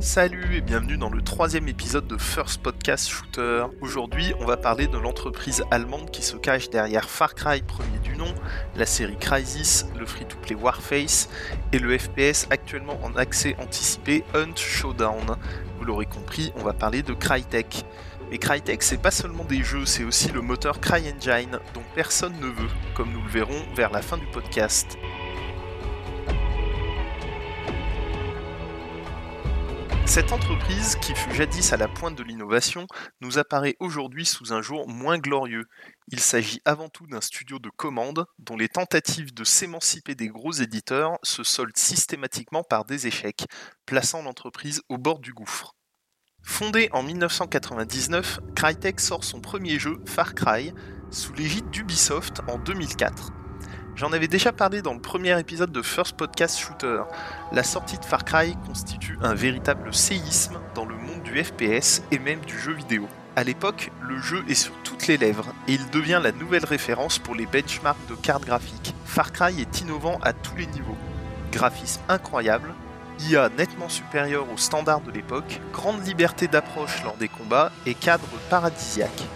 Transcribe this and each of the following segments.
Salut et bienvenue dans le troisième épisode de First Podcast Shooter. Aujourd'hui, on va parler de l'entreprise allemande qui se cache derrière Far Cry premier du nom, la série Crysis, le free-to-play Warface et le FPS actuellement en accès anticipé Hunt Showdown. Vous l'aurez compris, on va parler de Crytek. Mais Crytek, c'est pas seulement des jeux, c'est aussi le moteur CryEngine, dont personne ne veut, comme nous le verrons vers la fin du podcast. Cette entreprise, qui fut jadis à la pointe de l'innovation, nous apparaît aujourd'hui sous un jour moins glorieux. Il s'agit avant tout d'un studio de commande dont les tentatives de s'émanciper des gros éditeurs se soldent systématiquement par des échecs, plaçant l'entreprise au bord du gouffre. Fondé en 1999, Crytek sort son premier jeu, Far Cry, sous l'égide d'Ubisoft en 2004. J'en avais déjà parlé dans le premier épisode de First Podcast Shooter. La sortie de Far Cry constitue un véritable séisme dans le monde du FPS et même du jeu vidéo. À l'époque, le jeu est sur toutes les lèvres et il devient la nouvelle référence pour les benchmarks de cartes graphiques. Far Cry est innovant à tous les niveaux. Graphisme incroyable, IA nettement supérieur aux standards de l'époque, grande liberté d'approche lors des combats et cadre paradisiaque.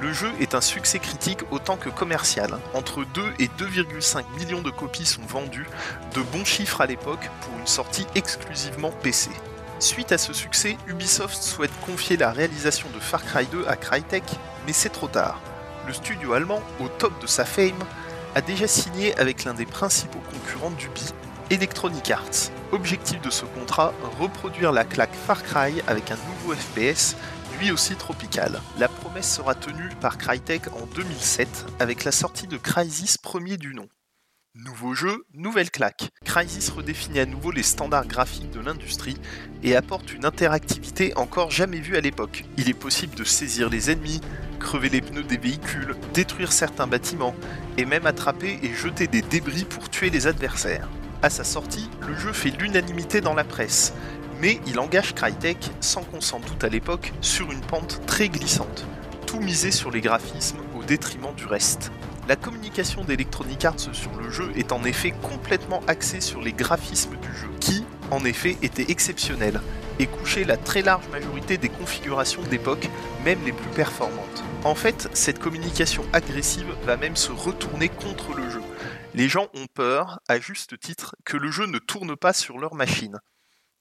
Le jeu est un succès critique autant que commercial. Entre 2 et 2,5 millions de copies sont vendues, de bons chiffres à l'époque pour une sortie exclusivement PC. Suite à ce succès, Ubisoft souhaite confier la réalisation de Far Cry 2 à Crytek, mais c'est trop tard. Le studio allemand, au top de sa fame, a déjà signé avec l'un des principaux concurrents d'Ubi, Electronic Arts. Objectif de ce contrat, reproduire la claque Far Cry avec un nouveau FPS lui aussi tropical. La promesse sera tenue par Crytek en 2007 avec la sortie de Crysis premier du nom. Nouveau jeu, nouvelle claque. Crysis redéfinit à nouveau les standards graphiques de l'industrie et apporte une interactivité encore jamais vue à l'époque. Il est possible de saisir les ennemis, crever les pneus des véhicules, détruire certains bâtiments et même attraper et jeter des débris pour tuer les adversaires. À sa sortie, le jeu fait l'unanimité dans la presse, mais il engage Crytek, sans qu'on s'en doute à l'époque, sur une pente très glissante, tout misé sur les graphismes au détriment du reste. La communication d'Electronic Arts sur le jeu est en effet complètement axée sur les graphismes du jeu, qui, en effet, étaient exceptionnels, et couchaient la très large majorité des configurations d'époque, même les plus performantes. En fait, cette communication agressive va même se retourner contre le jeu. Les gens ont peur, à juste titre, que le jeu ne tourne pas sur leur machine.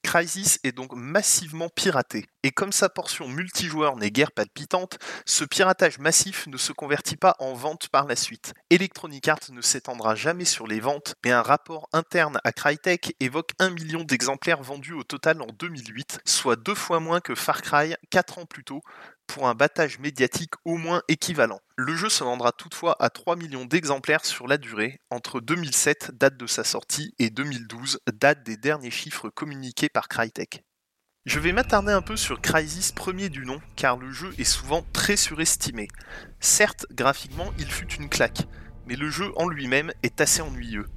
Crysis est donc massivement piraté, et comme sa portion multijoueur n'est guère palpitante, ce piratage massif ne se convertit pas en vente par la suite. Electronic Arts ne s'étendra jamais sur les ventes, mais un rapport interne à Crytek évoque un million d'exemplaires vendus au total en 2008, soit deux fois moins que Far Cry 4 ans plus tôt, pour un battage médiatique au moins équivalent. Le jeu se vendra toutefois à 3 millions d'exemplaires sur la durée, entre 2007, date de sa sortie, et 2012, date des derniers chiffres communiqués par Crytek. Je vais m'attarder un peu sur Crysis premier du nom, car le jeu est souvent très surestimé. Certes, graphiquement, il fut une claque, mais le jeu en lui-même est assez ennuyeux.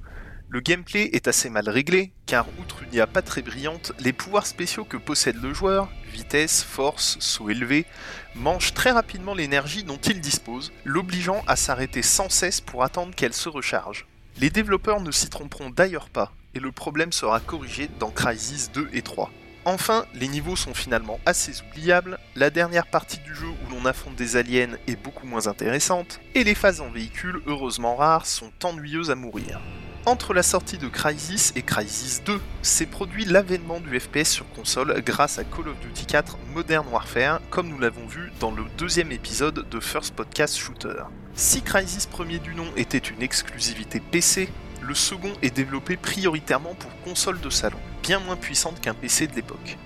Le gameplay est assez mal réglé, car outre une IA pas très brillante, les pouvoirs spéciaux que possède le joueur, vitesse, force, saut élevé, mangent très rapidement l'énergie dont il dispose, l'obligeant à s'arrêter sans cesse pour attendre qu'elle se recharge. Les développeurs ne s'y tromperont d'ailleurs pas, et le problème sera corrigé dans Crysis 2 et 3. Enfin, les niveaux sont finalement assez oubliables, la dernière partie du jeu où l'on affronte des aliens est beaucoup moins intéressante, et les phases en véhicule, heureusement rares, sont ennuyeuses à mourir. Entre la sortie de Crysis et Crysis 2, s'est produit l'avènement du FPS sur console grâce à Call of Duty 4 Modern Warfare, comme nous l'avons vu dans le deuxième épisode de First Podcast Shooter. Si Crysis premier du nom était une exclusivité PC, le second est développé prioritairement pour console de salon, bien moins puissante qu'un PC de l'époque.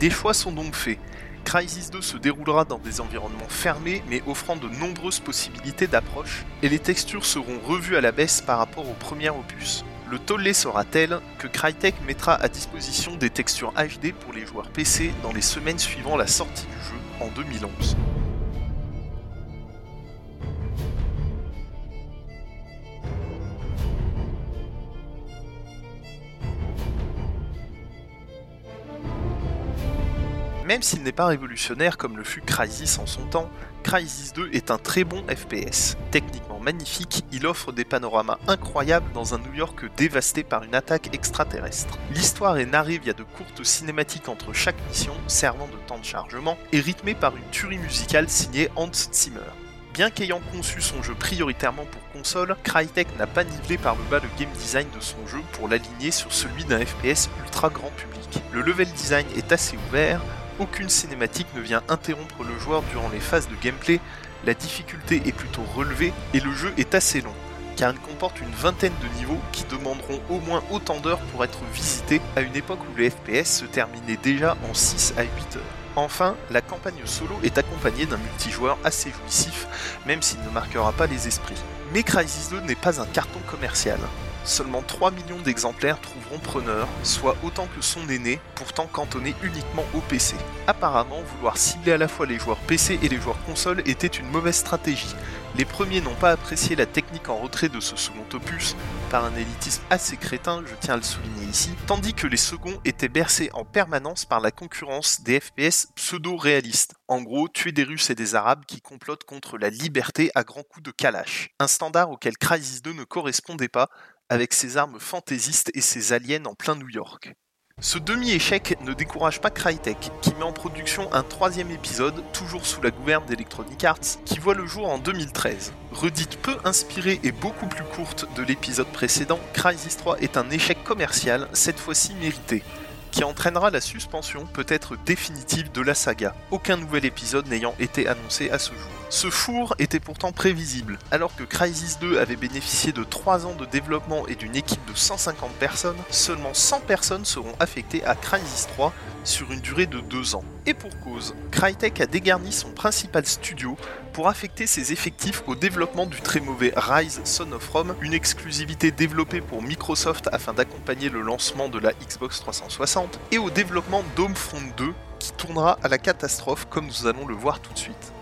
Des choix sont donc faits, Crysis 2 se déroulera dans des environnements fermés mais offrant de nombreuses possibilités d'approche, et les textures seront revues à la baisse par rapport au premier opus. Le tollé sera tel que Crytek mettra à disposition des textures HD pour les joueurs PC dans les semaines suivant la sortie du jeu en 2011. Même s'il n'est pas révolutionnaire comme le fut Crysis en son temps, Crysis 2 est un très bon FPS. Techniquement magnifique, il offre des panoramas incroyables dans un New York dévasté par une attaque extraterrestre. L'histoire est narrée via de courtes cinématiques entre chaque mission, servant de temps de chargement, et rythmée par une tuerie musicale signée Hans Zimmer. Bien qu'ayant conçu son jeu prioritairement pour console, Crytek n'a pas nivelé par le bas le game design de son jeu pour l'aligner sur celui d'un FPS ultra grand public. Le level design est assez ouvert, aucune cinématique ne vient interrompre le joueur durant les phases de gameplay, la difficulté est plutôt relevée et le jeu est assez long, car il comporte une vingtaine de niveaux qui demanderont au moins autant d'heures pour être visités à une époque où les FPS se terminaient déjà en 6 à 8 heures. Enfin, la campagne solo est accompagnée d'un multijoueur assez jouissif, même s'il ne marquera pas les esprits. Mais Crysis 2 n'est pas un carton commercial. Seulement 3 millions d'exemplaires trouveront preneur, soit autant que son aîné, pourtant cantonné uniquement au PC. Apparemment, vouloir cibler à la fois les joueurs PC et les joueurs console était une mauvaise stratégie, les premiers n'ont pas apprécié la technique en retrait de ce second opus, par un élitisme assez crétin, je tiens à le souligner ici, tandis que les seconds étaient bercés en permanence par la concurrence des FPS pseudo-réalistes. En gros, tuer des Russes et des Arabes qui complotent contre la liberté à grands coups de kalash. Un standard auquel Crysis 2 ne correspondait pas, avec ses armes fantaisistes et ses aliens en plein New York. Ce demi-échec ne décourage pas Crytek, qui met en production un troisième épisode, toujours sous la gouverne d'Electronic Arts, qui voit le jour en 2013. Redite peu inspirée et beaucoup plus courte de l'épisode précédent, Crysis 3 est un échec commercial, cette fois-ci mérité qui entraînera la suspension peut-être définitive de la saga, aucun nouvel épisode n'ayant été annoncé à ce jour. Ce four était pourtant prévisible, alors que Crysis 2 avait bénéficié de 3 ans de développement et d'une équipe de 150 personnes, seulement 100 personnes seront affectées à Crysis 3 sur une durée de 2 ans. Et pour cause, Crytek a dégarni son principal studio pour affecter ses effectifs au développement du très mauvais Rise Son of Rome, une exclusivité développée pour Microsoft afin d'accompagner le lancement de la Xbox 360, et au développement d'Homefront 2, qui tournera à la catastrophe comme nous allons le voir tout de suite.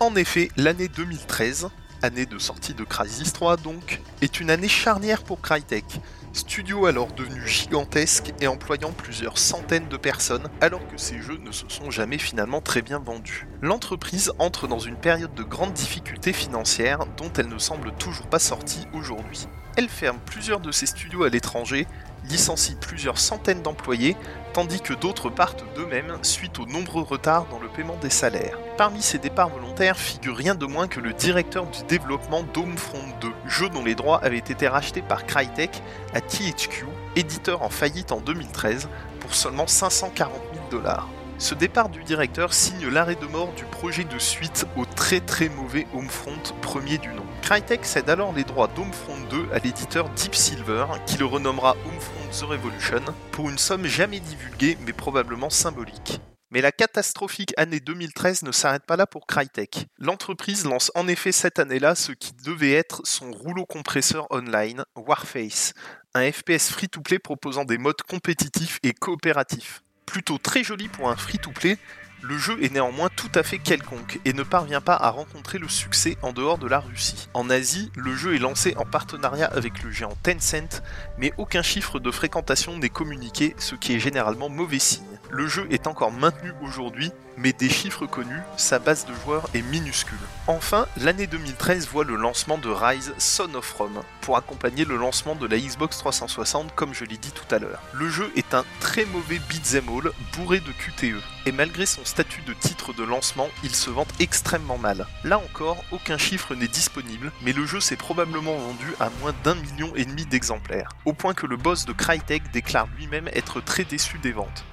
En effet, l'année 2013, année de sortie de Crysis 3 donc, est une année charnière pour Crytek. Studio alors devenu gigantesque et employant plusieurs centaines de personnes alors que ces jeux ne se sont jamais finalement très bien vendus. L'entreprise entre dans une période de grande difficulté financière dont elle ne semble toujours pas sortie aujourd'hui. Elle ferme plusieurs de ses studios à l'étranger licencie plusieurs centaines d'employés, tandis que d'autres partent d'eux-mêmes suite aux nombreux retards dans le paiement des salaires. Parmi ces départs volontaires figure rien de moins que le directeur du développement d'Homefront 2, jeu dont les droits avaient été rachetés par Crytek à THQ, éditeur en faillite en 2013, pour seulement 540 000 dollars. Ce départ du directeur signe l'arrêt de mort du projet de suite au très très mauvais Homefront premier du nom. Crytek cède alors les droits d'Homefront 2 à l'éditeur Deep Silver, qui le renommera Homefront The Revolution, pour une somme jamais divulguée mais probablement symbolique. Mais la catastrophique année 2013 ne s'arrête pas là pour Crytek. L'entreprise lance en effet cette année-là ce qui devait être son rouleau compresseur online, Warface, un FPS free-to-play proposant des modes compétitifs et coopératifs plutôt très joli pour un free-to-play, le jeu est néanmoins tout à fait quelconque et ne parvient pas à rencontrer le succès en dehors de la Russie. En Asie, le jeu est lancé en partenariat avec le géant Tencent, mais aucun chiffre de fréquentation n'est communiqué, ce qui est généralement mauvais signe. Le jeu est encore maintenu aujourd'hui, mais des chiffres connus, sa base de joueurs est minuscule. Enfin, l'année 2013 voit le lancement de Rise Son of Rome, pour accompagner le lancement de la Xbox 360 comme je l'ai dit tout à l'heure. Le jeu est un très mauvais beat'em all, bourré de QTE, et malgré son statut de titre de lancement, il se vante extrêmement mal. Là encore, aucun chiffre n'est disponible, mais le jeu s'est probablement vendu à moins d'un million et demi d'exemplaires, au point que le boss de Crytek déclare lui-même être très déçu des ventes.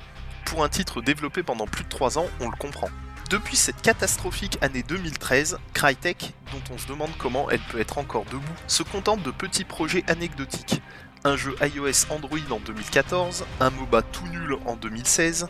Pour un titre développé pendant plus de 3 ans, on le comprend. Depuis cette catastrophique année 2013, Crytek, dont on se demande comment elle peut être encore debout, se contente de petits projets anecdotiques. Un jeu iOS Android en 2014, un MOBA tout nul en 2016,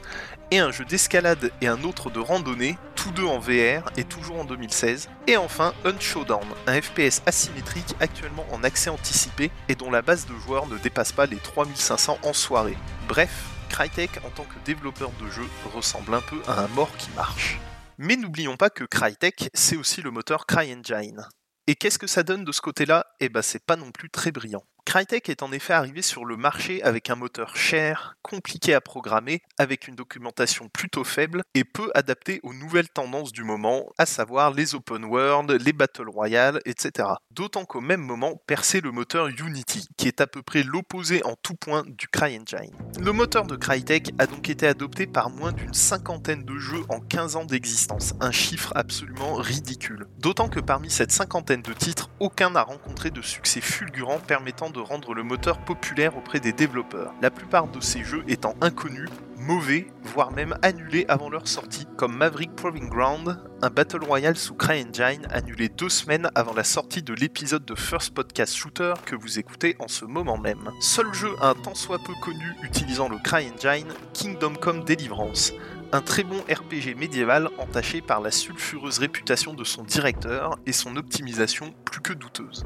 et un jeu d'escalade et un autre de randonnée, tous deux en VR et toujours en 2016. Et enfin, Un Showdown, un FPS asymétrique actuellement en accès anticipé et dont la base de joueurs ne dépasse pas les 3500 en soirée. Bref, Crytek en tant que développeur de jeux ressemble un peu à un mort qui marche. Mais n'oublions pas que Crytek, c'est aussi le moteur CryEngine. Et qu'est-ce que ça donne de ce côté-là? Eh ben c'est pas non plus très brillant. Crytek est en effet arrivé sur le marché avec un moteur cher, compliqué à programmer, avec une documentation plutôt faible et peu adapté aux nouvelles tendances du moment, à savoir les open world, les battle royale, etc. D'autant qu'au même moment perçait le moteur Unity, qui est à peu près l'opposé en tout point du CryEngine. Le moteur de Crytek a donc été adopté par moins d'une cinquantaine de jeux en 15 ans d'existence, un chiffre absolument ridicule. D'autant que parmi cette cinquantaine de titres, aucun n'a rencontré de succès fulgurant permettant de rendre le moteur populaire auprès des développeurs, la plupart de ces jeux étant inconnus, mauvais, voire même annulés avant leur sortie, comme Maverick Proving Ground, un Battle Royale sous CryEngine annulé deux semaines avant la sortie de l'épisode de First Podcast Shooter que vous écoutez en ce moment même. Seul jeu un tant soit peu connu utilisant le CryEngine, Kingdom Come Deliverance, un très bon RPG médiéval entaché par la sulfureuse réputation de son directeur et son optimisation plus que douteuse.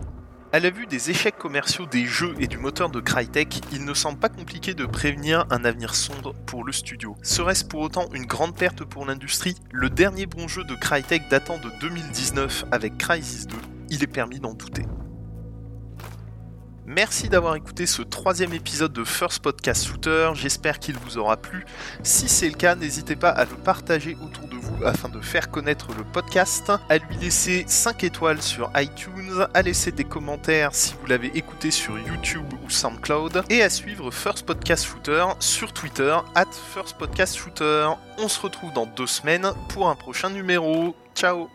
À la vue des échecs commerciaux des jeux et du moteur de Crytek, il ne semble pas compliqué de prévenir un avenir sombre pour le studio. Serait-ce pour autant une grande perte pour l'industrie? Le dernier bon jeu de Crytek datant de 2019 avec Crysis 2, il est permis d'en douter. Merci d'avoir écouté ce troisième épisode de First Podcast Shooter, j'espère qu'il vous aura plu. Si c'est le cas, n'hésitez pas à le partager autour de vous afin de faire connaître le podcast, à lui laisser 5 étoiles sur iTunes, à laisser des commentaires si vous l'avez écouté sur YouTube ou SoundCloud, et à suivre First Podcast Shooter sur Twitter, at First Podcast Shooter. On se retrouve dans deux semaines pour un prochain numéro. Ciao